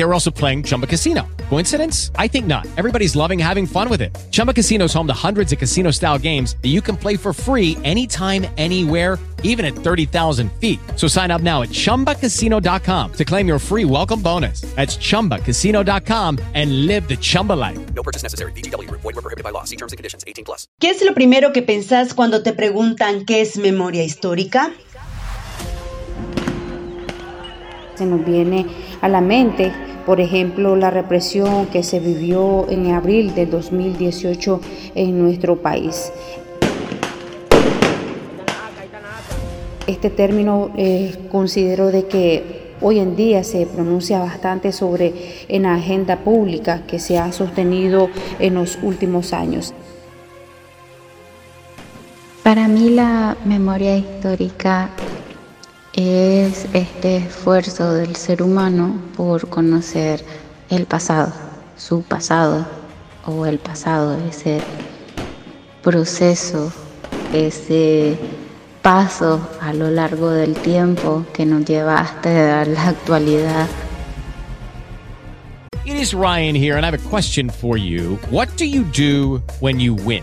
They were also playing Chumba Casino. Coincidence? I think not. Everybody's loving having fun with it. Chumba Casino is home to hundreds of casino-style games that you can play for free anytime, anywhere even at 30,000 feet. So sign up now at ChumbaCasino.com to claim your free welcome bonus. That's ChumbaCasino.com and live the Chumba life. No purchase necessary. BGW. Void were prohibited by law. See terms and conditions. 18 plus. ¿Qué es lo primero que pensás cuando te preguntan qué es memoria histórica? Se nos viene a la mente, por ejemplo, la represión que se vivió en abril del 2018 en nuestro país. Este término eh, considero de que hoy en día se pronuncia bastante sobre en la agenda pública que se ha sostenido en los últimos años. Para mí la memoria histórica es este esfuerzo del ser humano por conocer el pasado, su pasado o el pasado, ese proceso, ese paso a lo largo del tiempo que nos lleva hasta la actualidad. It is Ryan here, and I have a question for you. What do you do when you win?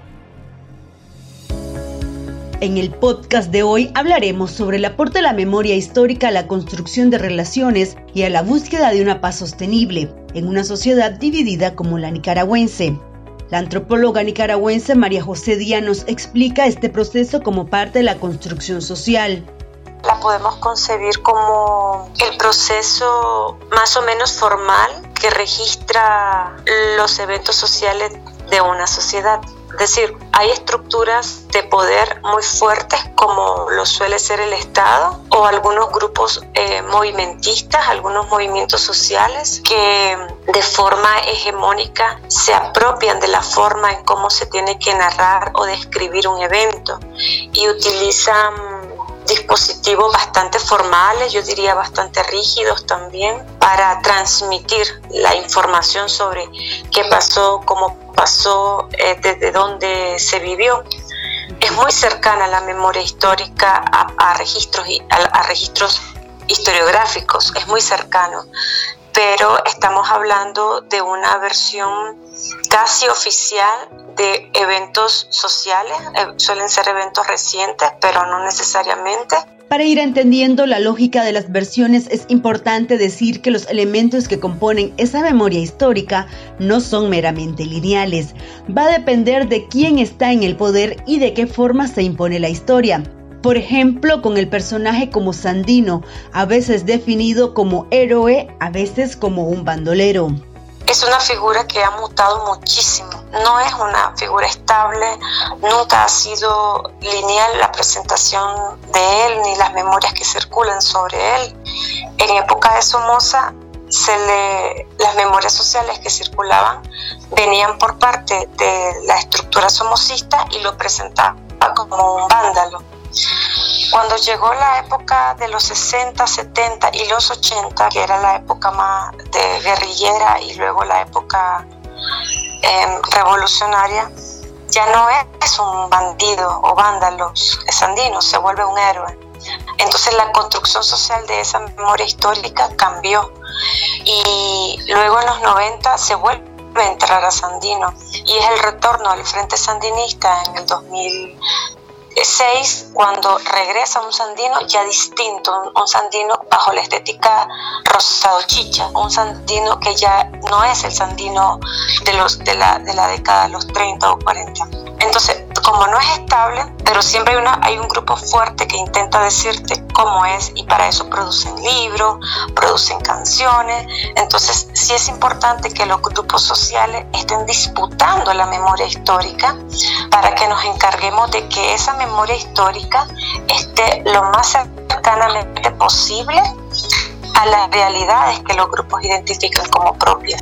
En el podcast de hoy hablaremos sobre el aporte de la memoria histórica a la construcción de relaciones y a la búsqueda de una paz sostenible en una sociedad dividida como la nicaragüense. La antropóloga nicaragüense María José Díaz nos explica este proceso como parte de la construcción social. La podemos concebir como el proceso más o menos formal que registra los eventos sociales de una sociedad. Es decir, hay estructuras de poder muy fuertes como lo suele ser el Estado o algunos grupos eh, movimentistas, algunos movimientos sociales que de forma hegemónica se apropian de la forma en cómo se tiene que narrar o describir un evento y utilizan dispositivos bastante formales, yo diría bastante rígidos también, para transmitir la información sobre qué pasó, cómo pasó, eh, desde dónde se vivió. Es muy cercana la memoria histórica a, registros, a registros historiográficos, es muy cercano pero estamos hablando de una versión casi oficial de eventos sociales, eh, suelen ser eventos recientes, pero no necesariamente. Para ir entendiendo la lógica de las versiones es importante decir que los elementos que componen esa memoria histórica no son meramente lineales. Va a depender de quién está en el poder y de qué forma se impone la historia. Por ejemplo, con el personaje como Sandino, a veces definido como héroe, a veces como un bandolero es una figura que ha mutado muchísimo. No es una figura estable, nunca ha sido lineal la presentación de él ni las memorias que circulan sobre él. En época de Somoza, las memorias sociales que circulaban venían por parte de la estructura somocista y lo presentaba como un vándalo. Cuando llegó la época de los 60, 70 y los 80, que era la época más de guerrillera y luego la época em, revolucionaria, ya no es un bandido o vándalo sandino, se vuelve un héroe. Entonces la construcción social de esa memoria histórica cambió y luego en los 90 se vuelve a entrar a Sandino y es el retorno al Frente Sandinista en el 2000 seis cuando regresa un sandino ya distinto, un, sandino bajo la estética rosado chicha, un sandino que ya no es el sandino de, los, de, la, de la década de los 30 o 40. Entonces, como no es estable, pero siempre hay, una, hay un grupo fuerte que intenta decirte cómo es y para eso producen libros, producen canciones. Entonces, sí es importante que los grupos sociales estén disputando la memoria histórica para que nos encarguemos de que esa memoria histórica esté lo más cercanamente posible a las realidades que los grupos identifican como propias.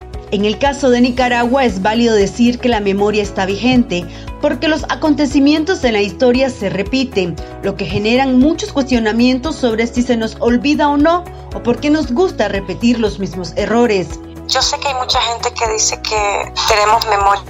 En el caso de Nicaragua es válido decir que la memoria está vigente porque los acontecimientos en la historia se repiten, lo que generan muchos cuestionamientos sobre si se nos olvida o no o por qué nos gusta repetir los mismos errores. Yo sé que hay mucha gente que dice que tenemos memoria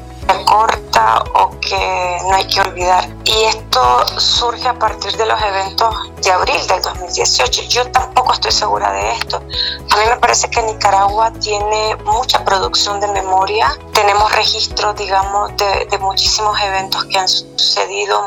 corta o que no hay que olvidar. Y esto surge a partir de los eventos de abril del 2018. Yo tampoco estoy segura de esto. A mí me parece que Nicaragua tiene mucha producción de memoria. Tenemos registros, digamos, de, muchísimos eventos que han sucedido,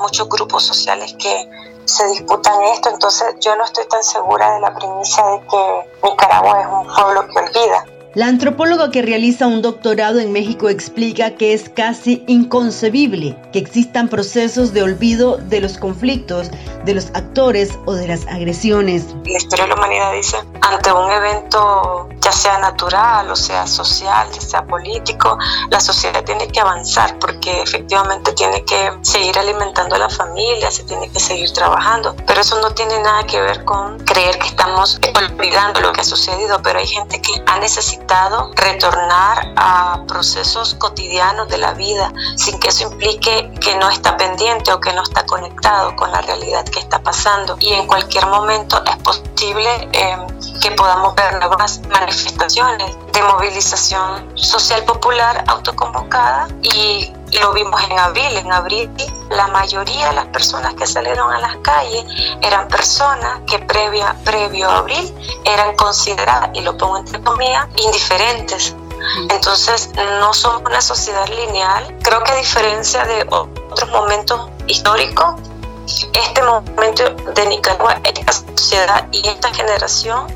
muchos grupos sociales que se disputan esto. Entonces yo no estoy tan segura de la premisa de que Nicaragua es un pueblo que olvida. La antropóloga que realiza un doctorado en México explica que es casi inconcebible que existan procesos de olvido de los conflictos, de los actores o de las agresiones. La historia de la humanidad dice, ante un evento ya sea natural o sea social, ya sea político, la sociedad tiene que avanzar porque efectivamente tiene que seguir alimentando a la familia, se tiene que seguir trabajando, pero eso no tiene nada que ver con creer que estamos olvidando lo que ha sucedido, pero hay gente que ha necesitado retornar a procesos cotidianos de la vida sin que eso implique que no está pendiente o que no está conectado con la realidad que está pasando. Y en cualquier momento es posible em, que podamos ver nuevas manifestaciones de movilización social popular autoconvocada y lo vimos en abril. En abril la mayoría de las personas que salieron a las calles eran personas que previa, previo a abril eran consideradas, y lo pongo entre comillas, indiferentes. Entonces no somos una sociedad lineal. Creo que a diferencia de otros momentos históricos, este momento de Nicaragua, esta sociedad y esta generación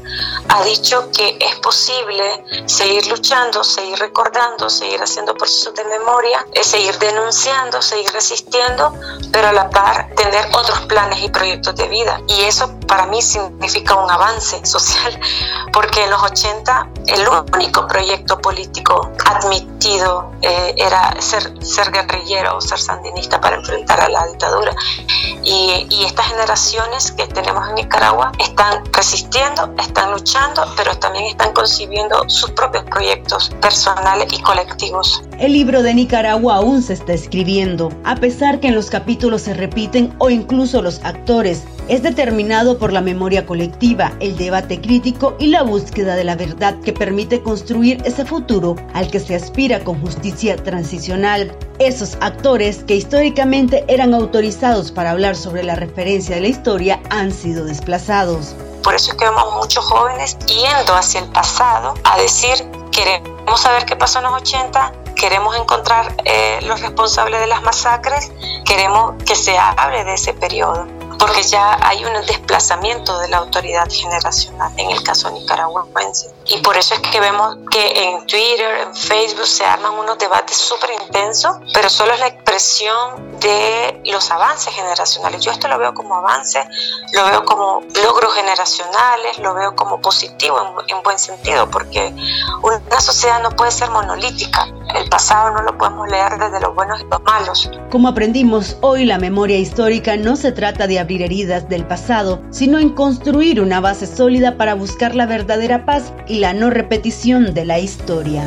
ha dicho que es posible seguir luchando, seguir recordando, seguir haciendo procesos de memoria, es seguir denunciando, seguir resistiendo, pero a la par tener otros planes y proyectos de vida. Y eso para mí significa un avance social, porque en los 80 el único proyecto político admitido eh, era ser, guerrillero o ser sandinista para enfrentar a la dictadura. Y, y estas generaciones que tenemos en Nicaragua están resistiendo, están luchando, pero también están concibiendo sus propios proyectos personales y colectivos. El libro de Nicaragua aún se está escribiendo, a pesar que en los capítulos se repiten o incluso los actores. Es determinado por la memoria colectiva, el debate crítico y la búsqueda de la verdad que permite construir ese futuro al que se aspira con justicia transicional. Esos actores que históricamente eran autorizados para hablar sobre la referencia de la historia han sido desplazados. Por eso es que vemos muchos jóvenes yendo hacia el pasado a decir, queremos saber qué pasó en los 80, queremos encontrar eh, los responsables de las masacres, queremos que se hable de ese periodo porque ya hay un desplazamiento de la autoridad generacional en el caso nicaragüense. Y por eso es que vemos que en Twitter, en Facebook se arman unos debates súper intensos, pero solo es la de los avances generacionales. Yo esto lo veo como avance, lo veo como logros generacionales, lo veo como positivo en, en buen sentido, porque una sociedad no puede ser monolítica. El pasado no lo podemos leer desde los buenos y los malos. Como aprendimos hoy, la memoria histórica no se trata de abrir heridas del pasado, sino en construir una base sólida para buscar la verdadera paz y la no repetición de la historia.